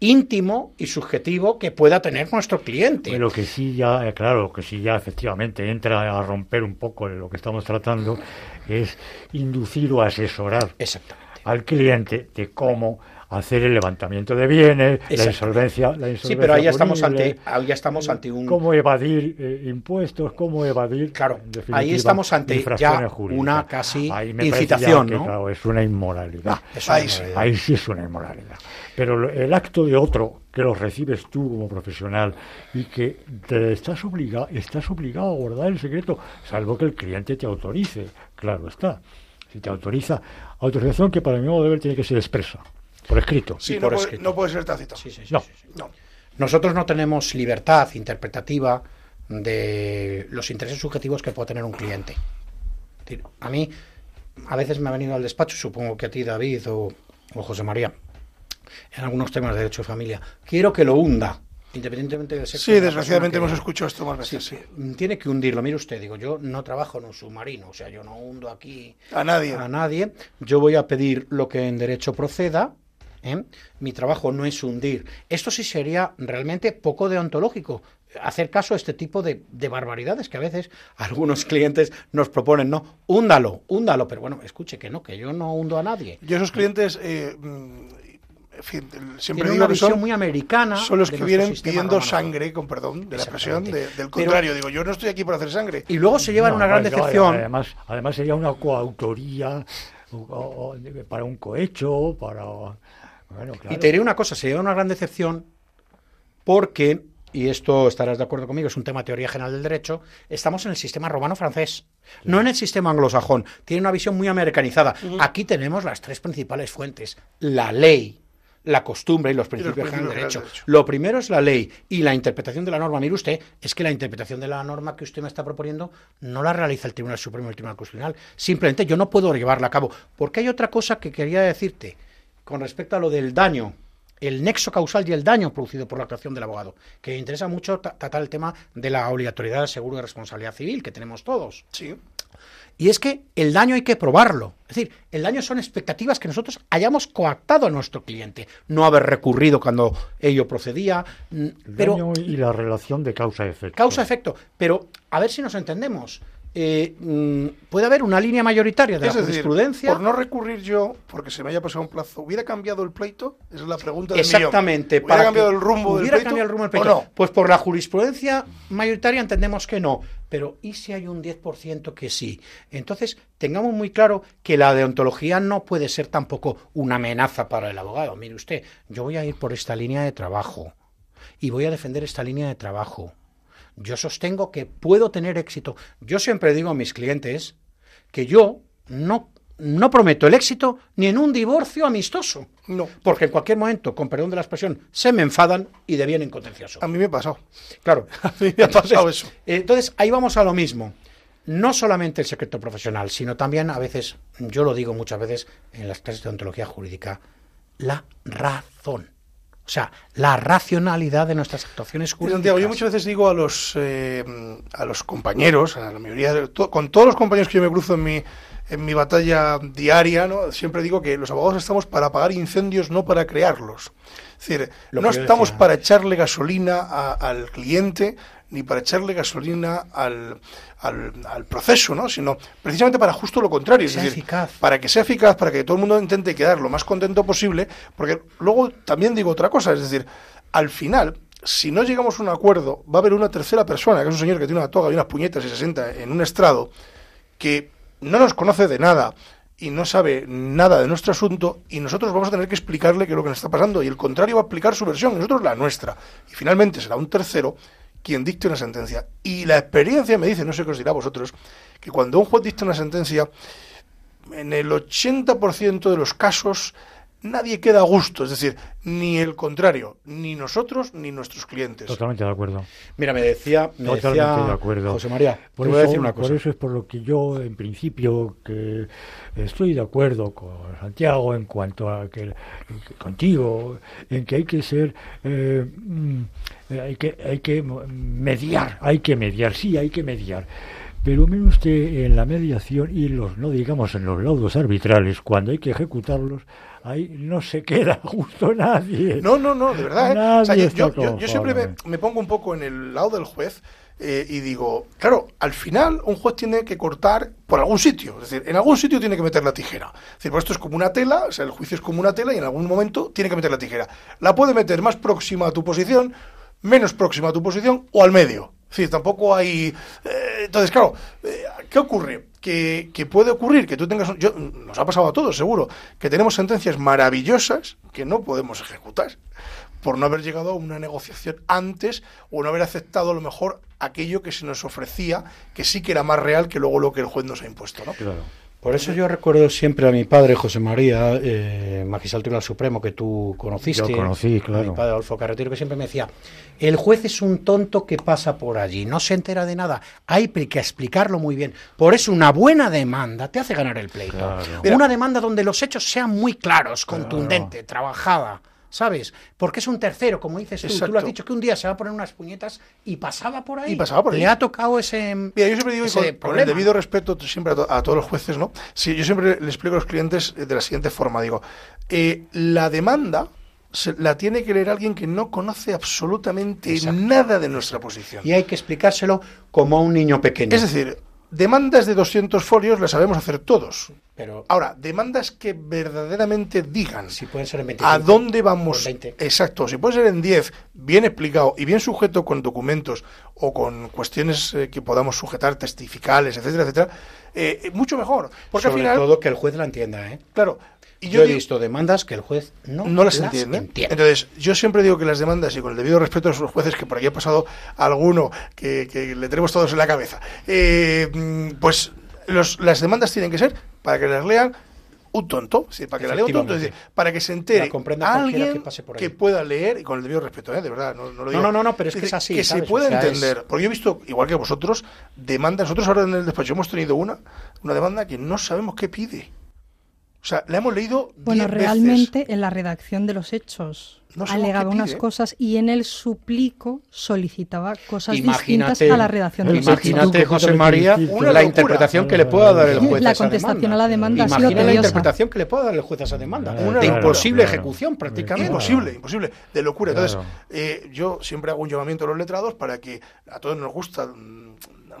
íntimo y subjetivo que pueda tener nuestro cliente. Lo que sí ya, eh, claro, que sí ya efectivamente entra a romper un poco lo que estamos tratando es inducir o asesorar al cliente de cómo hacer el levantamiento de bienes, la insolvencia, la insolvencia. Sí, pero ahí estamos ante, ahí ya estamos ante un cómo evadir eh, impuestos, cómo evadir. Claro, ahí estamos ante ya una casi incitación, ¿no? claro, es una inmoralidad. Ah, ahí sí es una inmoralidad. Pero el acto de otro que lo recibes tú como profesional y que te estás obligado, estás obligado a guardar el secreto, salvo que el cliente te autorice, claro está. Si te autoriza, autorización que para mi modo de ver tiene que ser expresa, por escrito. Sí, por no, escrito. Puede, no puede ser tácito. Sí, sí, no. no. Nosotros no tenemos libertad interpretativa de los intereses subjetivos que puede tener un cliente. A mí, a veces me ha venido al despacho, supongo que a ti, David, o, o José María, en algunos temas de derecho de familia. Quiero que lo hunda, independientemente de sexo. Sí, desgraciadamente hemos escuchado esto más veces. Sí, Tiene que hundirlo. Mire usted, digo, yo no trabajo en un submarino, o sea, yo no hundo aquí a nadie. A nadie. Yo voy a pedir lo que en derecho proceda. ¿eh? Mi trabajo no es hundir. Esto sí sería realmente poco deontológico. Hacer caso a este tipo de, barbaridades que a veces algunos clientes nos proponen, no, húndalo, húndalo, pero bueno, escuche que no, que yo no hundo a nadie. Yo esos clientes eh, siempre digo que son muy americana. Son los que vienen pidiendo sangre, con perdón de la expresión, del contrario. digo, yo no estoy aquí por hacer sangre. Y luego se llevan una gran decepción. Además, además sería una coautoría para un cohecho, para. Y te diré una cosa, se lleva una gran decepción porque, y esto estarás de acuerdo conmigo, es un tema de teoría general del derecho, estamos en el sistema romano-francés, no en el sistema anglosajón. Tiene una visión muy americanizada. Aquí tenemos las tres principales fuentes. La ley, la costumbre y los principios, del derecho. Lo primero es la ley y la interpretación de la norma. Mire usted, es que la interpretación de la norma que usted me está proponiendo no la realiza el Tribunal Supremo y el Tribunal Constitucional. Simplemente yo no puedo llevarla a cabo. Porque hay otra cosa que quería decirte con respecto a lo del daño, el nexo causal y el daño producido por la actuación del abogado, que interesa mucho tratar el tema de la obligatoriedad del seguro de responsabilidad civil que tenemos todos. Sí. Y es que el daño hay que probarlo. Es decir, el daño son expectativas que nosotros hayamos coactado a nuestro cliente, no haber recurrido cuando ello procedía. El daño y la relación de causa-efecto. Causa-efecto. Pero a ver si nos entendemos. Eh, mm, puede haber una línea mayoritaria de la jurisprudencia. por no recurrir yo, porque se me haya pasado un plazo, ¿hubiera cambiado el pleito? Esa es la pregunta del Exactamente. ¿Hubiera cambiado el rumbo del pleito? Cambiado el rumbo del pleito? No? Pues por la jurisprudencia mayoritaria entendemos que no. Pero ¿y si hay un 10% que sí? Entonces, tengamos muy claro que la deontología no puede ser tampoco una amenaza para el abogado. Mire usted, yo voy a ir por esta línea de trabajo y voy a defender esta línea de trabajo yo sostengo que puedo tener éxito. Yo siempre digo a mis clientes que yo no, no prometo el éxito ni en un divorcio amistoso. No. Porque en cualquier momento, con perdón de la expresión, se me enfadan y devienen contencioso. A mí me ha pasado. Claro. a mí me ha pasado eso. Entonces, ahí vamos a lo mismo. No solamente el secreto profesional, sino también a veces, yo lo digo muchas veces en las clases de ontología jurídica, la razón. O sea, la racionalidad de nuestras actuaciones jurídicas. Santiago, yo muchas veces digo a los, eh, a los compañeros, a la mayoría, de, con todos los compañeros que yo me cruzo en mi, en mi batalla diaria, ¿no? siempre digo que los abogados estamos para apagar incendios, no para crearlos. Es decir, no estamos para echarle gasolina al cliente ni para echarle gasolina al, al, proceso, ¿no? sino precisamente para justo lo contrario. es decir, para que sea eficaz, para que todo el mundo intente quedar lo más contento posible, porque luego también digo otra cosa, es decir, al final, si no llegamos a un acuerdo, va a haber una tercera persona, que es un señor que tiene una toga y unas puñetas y se sienta en un estrado, que no nos conoce de nada, y no sabe nada de nuestro asunto y nosotros vamos a tener que explicarle qué es lo que nos está pasando y el contrario va a explicar su versión nosotros la nuestra. Y finalmente será un tercero quien dicte una sentencia. Y la experiencia me dice, no sé qué os dirá a vosotros, que cuando un juez dicta una sentencia, en el 80% de los casos nadie queda a gusto, es decir, ni el contrario, ni nosotros ni nuestros clientes. Totalmente de acuerdo. Mira, me decía, me Totalmente de acuerdo. José María, por eso, decir una cosa. Por eso es por lo que yo, en principio, que estoy de acuerdo con Santiago en cuanto a que, contigo, en que hay que ser, eh, mm, hay que, hay que mediar, hay que mediar, sí, hay que mediar. Pero mire usted en la mediación y los, no digamos en los laudos arbitrales, cuando hay que ejecutarlos, ahí no se queda justo nadie. No, no, no, de verdad. ¿eh? yo, siempre me, pongo un poco en el lado del juez eh, y digo, claro, al final un juez tiene que cortar por algún sitio, es decir, en algún sitio tiene que meter la tijera. Es decir, pues esto es como una tela, o sea, el juicio es como una tela y en algún momento tiene que meter la tijera. La puede meter más próxima a tu posición, menos próxima a tu posición o al medio. Decir, tampoco hay... Eh, entonces, claro, ¿qué ocurre? que, puede ocurrir que tú tengas, yo, nos ha pasado a todos seguro, que tenemos sentencias maravillosas que no podemos ejecutar por no haber llegado a una negociación antes o no haber aceptado a lo mejor aquello que se nos ofrecía, que sí que era más real que luego lo que el juez nos ha impuesto. ¿no? Claro. Por eso yo recuerdo siempre a mi padre, José María, eh, magistral tribunal supremo, que tú conociste. Yo conocí, claro. mi padre Adolfo Carretero, que siempre me decía, el juez es un tonto que pasa por allí, no se entera de nada, hay que explicarlo muy bien. Por eso una buena demanda te hace ganar el pleito. Una demanda donde los hechos sean muy claros, contundente, trabajada. ¿Sabes? Porque es un tercero, como dices tú. Tú lo has dicho que un día se va a poner unas puñetas y pasaba por ahí. Y pasaba por ahí. Le ha tocado ese. Mira, yo siempre digo, con, el debido respeto siempre a, todos los jueces, ¿no? Sí, yo siempre le explico a los clientes de la siguiente forma: digo, eh, la demanda la tiene que leer alguien que no conoce absolutamente nada de nuestra posición. Y hay que explicárselo como a un niño pequeño. Es decir, Demandas de 200 folios las sabemos hacer todos. Pero Ahora, demandas que verdaderamente digan si pueden ser en a dónde vamos. Exacto, si puede ser en 10, bien explicado y bien sujeto con documentos o con cuestiones eh, que podamos sujetar, testificales, etcétera, etcétera, eh, mucho mejor. Porque Sobre al final, todo que el juez la entienda, ¿eh? Claro, yo, he visto demandas que el juez no, las, entiende. Entonces, yo siempre digo que las demandas, y con el debido respeto a los jueces, que por aquí ha pasado alguno que, le tenemos todos en la cabeza, eh, mm, pues las demandas tienen que ser para que las lean un tonto, para que la lea un tonto, para que se entere alguien que, pueda leer, y con el debido respeto, ¿eh? de verdad, no, lo digo. No, no, no, pero es que es así. Que se pueda entender, porque yo he visto, igual que vosotros, demandas, nosotros ahora en el despacho hemos tenido una, una demanda que no sabemos qué pide. O sea, la hemos leído. Bueno, realmente en la redacción de los hechos alegaba unas cosas y en el suplico solicitaba cosas distintas a la redacción de los hechos. Imagínate, José María, la interpretación que le pueda dar el juez la a esa contestación a la demanda ha sido la interpretación que le pueda dar el juez a esa demanda. de imposible ejecución, prácticamente. Imposible, imposible, de locura. Entonces, eh, yo siempre hago un llamamiento a los letrados para que a todos nos gusta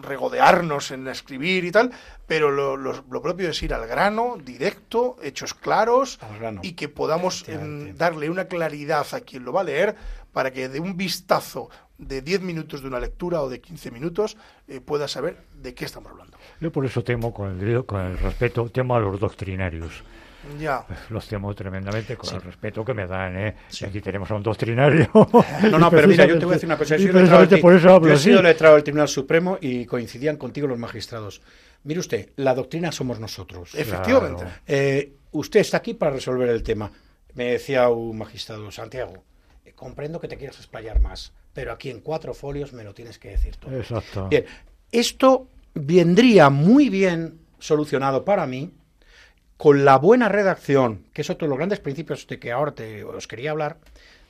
regodearnos en escribir y tal, pero lo, propio es ir al grano, directo, hechos claros y que podamos em, darle una claridad a quien lo va a leer para que de un vistazo de 10 minutos de una lectura o de 15 minutos eh, pueda saber de qué estamos hablando. Yo por eso temo, con el, con el respeto, temo a los doctrinarios. Ya. Pues los temo tremendamente con el respeto que me dan, ¿eh? Aquí tenemos a un doctrinario. No, no, pero mira, yo te voy a decir una cosa. Yo, he sido letrado del Tribunal Supremo y coincidían contigo los magistrados. Mire usted, la doctrina somos nosotros. Efectivamente. Eh, usted está aquí para resolver el tema. Me decía un magistrado, Santiago, eh, comprendo que te quieras explayar más, pero aquí en cuatro folios me lo tienes que decir todo. Exacto. Bien, esto vendría muy bien solucionado para mí con la buena redacción, que es otro de los grandes principios de que ahora te, os quería hablar,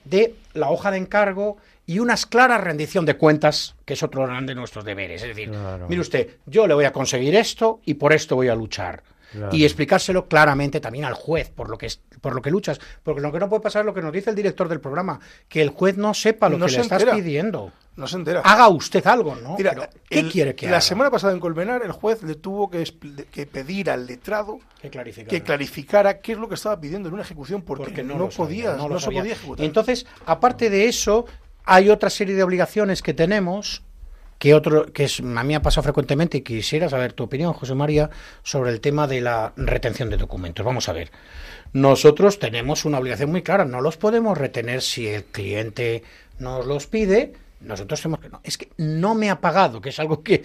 de la hoja de encargo y una clara rendición de cuentas, que es otro de nuestros deberes. Es decir, mire usted, yo le voy a conseguir esto y por esto voy a luchar. Y explicárselo claramente también al juez por lo que es, por lo que luchas, porque lo que no puede pasar es lo que nos dice el director del programa, que el juez no sepa lo que le estás pidiendo. No se entera. Haga usted algo, ¿no? ¿Qué quiere que la semana pasada en Colmenar el juez le tuvo que, pedir al letrado que clarificara. que clarificara qué es lo que estaba pidiendo en una ejecución porque, no, podía, no, se podía ejecutar. Entonces, aparte de eso, hay otra serie de obligaciones que tenemos que otro que es, a mí ha pasado frecuentemente y quisiera saber tu opinión, José María, sobre el tema de la retención de documentos. Vamos a ver. Nosotros tenemos una obligación muy clara, no los podemos retener si el cliente nos los pide. Nosotros tenemos que no, es que no me ha pagado, que es algo que,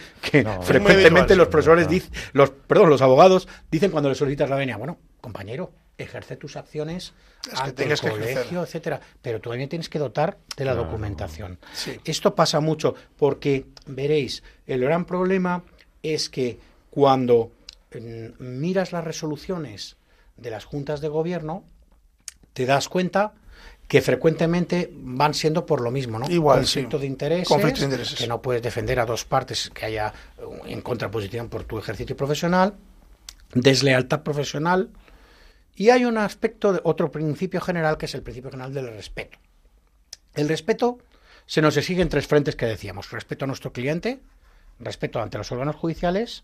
frecuentemente los profesores dicen, los perdón, los abogados dicen cuando le solicitas la venia, bueno, compañero, ejerce tus acciones ante el colegio, etcétera, pero tú también tienes que dotar de la documentación. Esto pasa mucho porque veréis, el gran problema es que cuando mm, miras las resoluciones de las juntas de gobierno, te das cuenta que frecuentemente van siendo por lo mismo, ¿no? Igual, conflicto, de intereses, conflicto de intereses, que no puedes defender a dos partes que haya en contraposición por tu ejercicio profesional, deslealtad profesional, y hay un aspecto, de, otro principio general, que es el principio general del respeto. El respeto se nos exige en tres frentes que decíamos. Respeto a nuestro cliente, respeto ante los órganos judiciales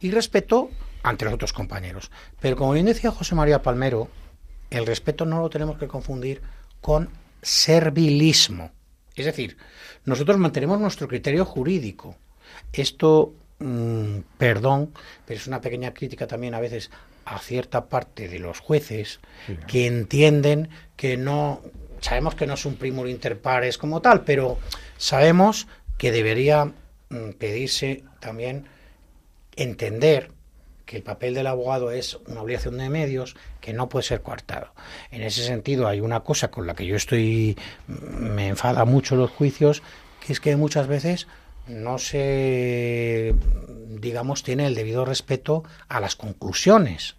y respeto ante los otros compañeros. Pero como bien decía José María Palmero, el respeto no lo tenemos que confundir con servilismo. Es decir, nosotros mantenemos nuestro criterio jurídico. Esto, mm, perdón, pero es una pequeña crítica también a veces a cierta parte de los jueces que entienden que no, sabemos que no es un primor inter pares como tal, pero sabemos que debería mm, pedirse también entender que el papel del abogado es una obligación de medios que no puede ser coartado. En ese sentido hay una cosa con la que yo estoy, mm, me enfada mucho los juicios, que es que muchas veces no se, digamos, tiene el debido respeto a las conclusiones,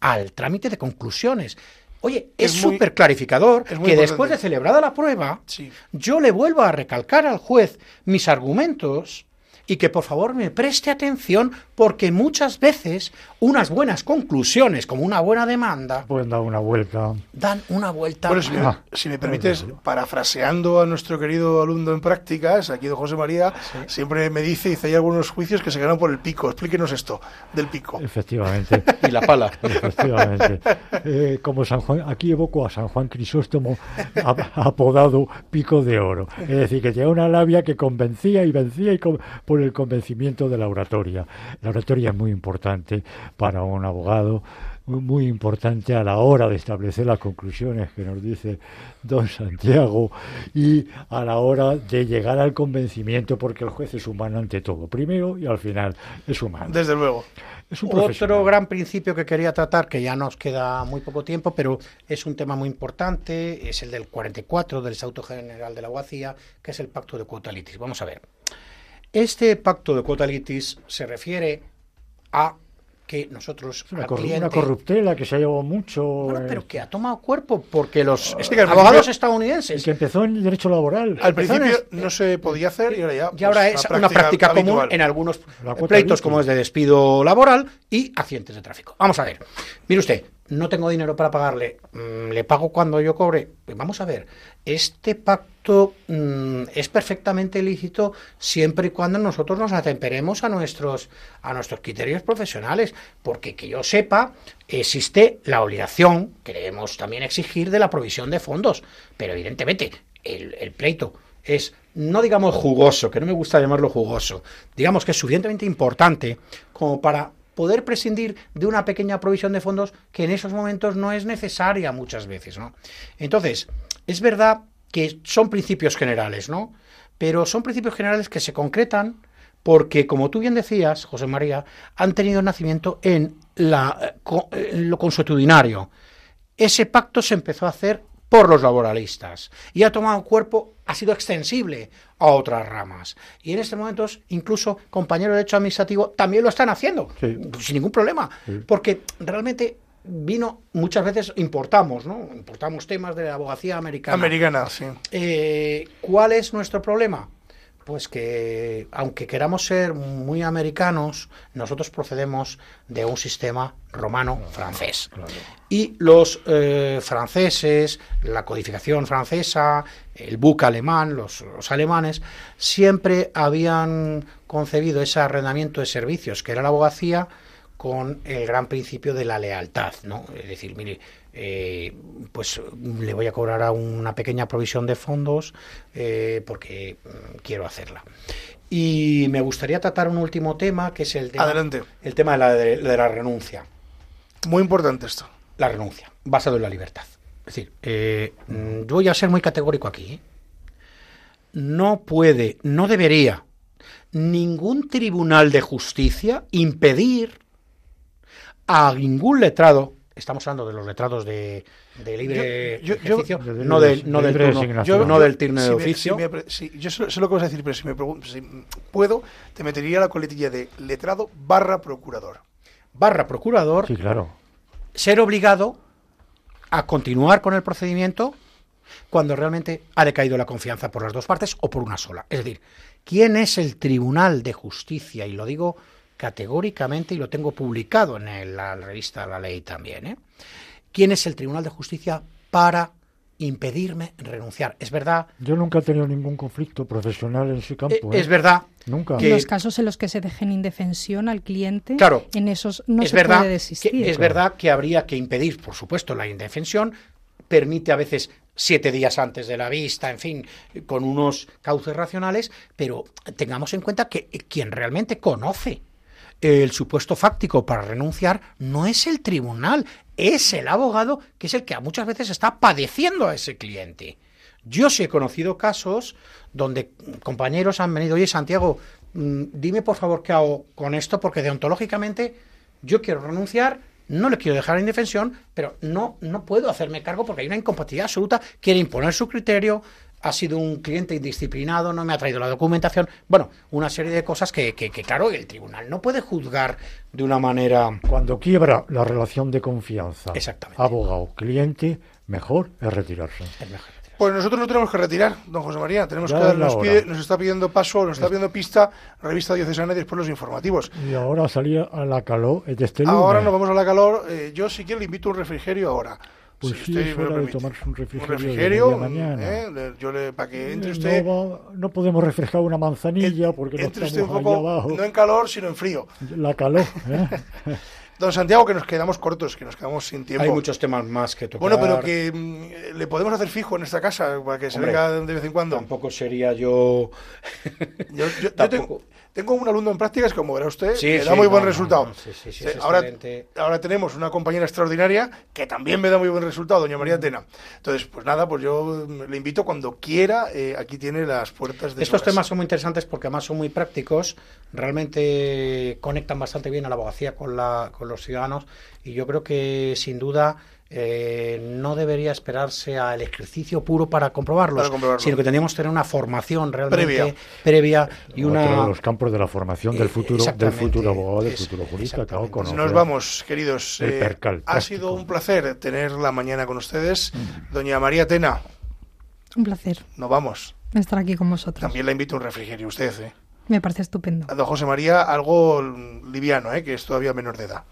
al trámite de conclusiones. Oye, es súper clarificador que después de celebrada la prueba, yo le vuelvo a recalcar al juez mis argumentos y que por favor me preste atención porque muchas veces unas buenas conclusiones, como una buena demanda, pueden dar una vuelta. Dan una vuelta. Bueno, si, me, permites, parafraseando a nuestro querido alumno en prácticas, aquí don José María, siempre me dice, dice, hay algunos juicios que se ganan por el pico. Explíquenos esto del pico. Efectivamente. y la pala. Efectivamente. Eh, como San Juan, aquí evoco a San Juan Crisóstomo apodado Pico de Oro. Es decir, que tenía una labia que convencía y vencía y por el convencimiento de la oratoria. La oratoria es muy importante para un abogado, muy importante a la hora de establecer las conclusiones que nos dice don Santiago y a la hora de llegar al convencimiento, porque el juez es humano ante todo, primero y al final es humano. Desde luego. Es un Otro gran principio que quería tratar, que ya nos queda muy poco tiempo, pero es un tema muy importante, es el del 44 del Estatuto General de la Abogacía, que es el pacto de cuotalitis. Vamos a ver. Este pacto de cuotalitis se refiere a que nosotros una, una corruptela que se ha llevado mucho bueno, pero que ha tomado cuerpo porque los abogados estadounidenses que empezó en derecho laboral. Al principio no se podía hacer y ahora ya y ahora pues, es una práctica, común en algunos pleitos como es de despido laboral y accidentes de tráfico. Vamos a ver. Mire usted no tengo dinero para pagarle, mm, le pago cuando yo cobre. Pues vamos a ver, este pacto mm, es perfectamente lícito siempre y cuando nosotros nos atemperemos a nuestros, a nuestros criterios profesionales, porque que yo sepa, existe la obligación, que debemos también exigir, de la provisión de fondos, pero evidentemente el, el pleito es no digamos jugoso, que no me gusta llamarlo jugoso, digamos que es suficientemente importante como para poder prescindir de una pequeña provisión de fondos que en esos momentos no es necesaria muchas veces, ¿no? Entonces, es verdad que son principios generales, ¿no? Pero son principios generales que se concretan porque, como tú bien decías, José María, han tenido nacimiento en, la, en lo consuetudinario. Ese pacto se empezó a hacer por los laboralistas y ha tomado cuerpo, ha sido extensible a otras ramas. Y en estos momentos, incluso compañeros de derecho administrativo también lo están haciendo, sin ningún problema, porque realmente vino, muchas veces importamos, ¿no? Importamos temas de la abogacía americana. Americana, sí. Eh, ¿Cuál es nuestro problema? Pues que, aunque queramos ser muy americanos, nosotros procedemos de un sistema romano-francés. Y los eh, franceses, la codificación francesa, el buque alemán, los, los, alemanes, siempre habían concebido ese arrendamiento de servicios, que era la abogacía, con el gran principio de la lealtad, ¿no? Es decir, mire, eh, pues le voy a cobrar a una pequeña provisión de fondos eh, porque mm, quiero hacerla. Y me gustaría tratar un último tema, que es el tema, Adelante. El tema de la, de, de la renuncia. Muy importante esto. La renuncia, basado en la libertad. Es decir, eh, yo voy a ser muy categórico aquí. No puede, no debería ningún tribunal de justicia impedir a ningún letrado, estamos hablando de los letrados de, de libre Yo- yo- ejercicio, yo- de no, no de del turno, designación. no del turno si de me- oficio. si me apre- si- yo sé, sé lo que vas a decir, pero si me pregunto, si puedo, te metería la coletilla de letrado barra procurador. barra procurador, Sí, claro. ser obligado a continuar con el procedimiento cuando realmente ha decaído la confianza por las dos partes o por una sola. Es decir, ¿quién es el Tribunal de Justicia? Y lo digo categóricamente y lo tengo publicado en el- la revista La Ley también. ¿eh? ¿Quién es el Tribunal de Justicia para impedirme renunciar? Es verdad, Yo nunca he tenido ningún conflicto profesional en ese eh, campo. ¿eh? es verdad Nunca. que- En los casos en los que se dejen indefensión al cliente, Claro. en esos no es se verdad puede que, desistir. es verdad que habría que impedir, por supuesto, la indefensión. Permite a veces siete días antes de la vista, en fin, con unos cauces racionales, pero tengamos en cuenta que quien realmente conoce el supuesto fáctico para renunciar no es el tribunal, es el abogado, que es el que muchas veces está padeciendo a ese cliente. Yo sí he conocido casos donde compañeros han venido, oye Santiago, mm, dime por favor qué hago con esto, porque deontológicamente yo quiero renunciar, no le quiero dejar en indefensión, pero no, no puedo hacerme cargo porque hay una incompatibilidad absoluta, quiere imponer su criterio, ha sido un cliente indisciplinado, no me ha traído la documentación, bueno, una serie de cosas que, que, que, claro, el tribunal no puede juzgar de una manera... Cuando quiebra la relación de confianza, Exactamente. abogado-cliente, mejor es retirarse. Es mejor. Pues nosotros no tenemos que retirar, don José María. Tenemos Ya que dar- nos, pide- nos está pidiendo paso, nos está pidiendo pista, revista diocesana y después los informativos. Y ahora salía a la calor de este lunes. Ahora nos vamos a la calor. eh, yo si quiere le invito un refrigerio ahora. Pues si sí, usted es hora de tomarse un refrigerio de refrigerio, mañana. eh, yo le, para que entre No usted, va- no, podemos refrescar una manzanilla porque no entre usted estamos un allá poco, abajo. no en calor, sino en frío. La calor. ¿eh? Don Santiago, que nos quedamos cortos, que nos quedamos sin tiempo. Hay muchos temas más que tocar. Bueno, pero que mm, le podemos hacer fijo en esta casa para que se Hombre, venga de vez en cuando. Tampoco sería yo... Yo, yo- yo Tampoco. tengo, tengo un alumno en prácticas, como verá usted, Sí, que sí, da muy no, buen no, resultado. no, sí, sí, sí, Eh, ahora, ahora tenemos una compañera extraordinaria que también me da muy buen resultado, doña. María Atena. Entonces, pues nada, pues yo le invito cuando quiera, eh, aquí tiene las puertas de Estos temas son muy interesantes porque además son muy prácticos, realmente conectan bastante bien a la abogacía con, la, con los ciudadanos y yo creo que sin duda eh, no debería esperarse al ejercicio puro para comprobarlos, Para comprobarlo. sino que tendríamos que tener una formación realmente Previa. previa y Otro una... de los campos de la formación del Eh, futuro, del futuro abogado, del es- futuro jurista. Claro, conocer. nos vamos, queridos. El Eh, percal ha sido un placer tener la mañana con ustedes. Mm. Doña María Atena, Un placer nos vamos. estar aquí con vosotros. También la invito a un refrigerio, usted. ¿eh? Me parece estupendo. A don José María, algo liviano, ¿eh? que es todavía menor de edad.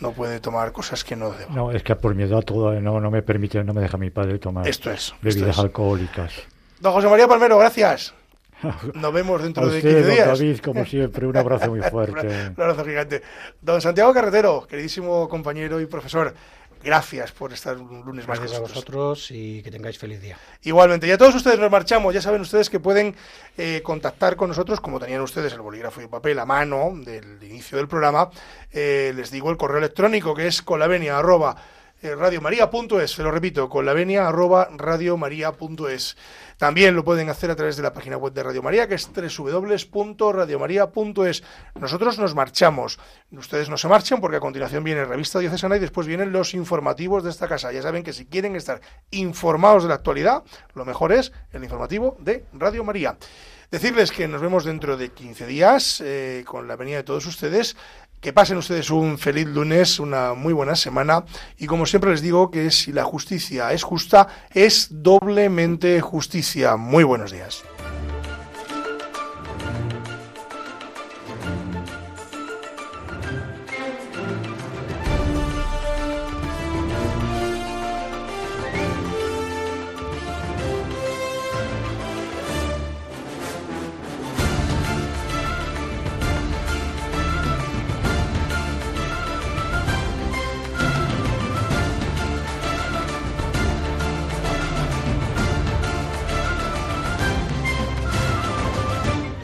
No puede tomar cosas que no deba. No, es que por mi edad toda no, no me permite, no me deja mi padre tomar Esto es, esto bebidas es. alcohólicas. Don José María Palmero, gracias. Nos vemos A dentro de usted, 15 don días. David, como siempre, un abrazo muy fuerte. Un abrazo gigante. Don Santiago Carretero, queridísimo compañero y profesor, gracias por estar un lunes más Gracias a vosotros y que tengáis feliz día. Igualmente, y a todos ustedes nos marchamos. Ya saben ustedes que pueden eh, contactar con nosotros, como tenían ustedes el bolígrafo y papel a mano del inicio del programa. Eh, les digo el correo electrónico que es colavenia arroba eh, radiomaria.es, se lo repito, colavenia arroba radiomaria.es. También lo pueden hacer a través de la página web de Radio María, que es www.radiomaria.es. Nosotros nos marchamos. Ustedes no se marchen porque a continuación viene Revista Diocesana y después vienen los informativos de esta casa. Ya saben que si quieren estar informados de la actualidad, lo mejor es el informativo de Radio María. Decirles que nos vemos dentro de 15 días eh, con la venida de todos ustedes. Que pasen ustedes un feliz lunes, una muy buena semana y como siempre les digo que si la justicia es justa, es doblemente justicia. Muy buenos días.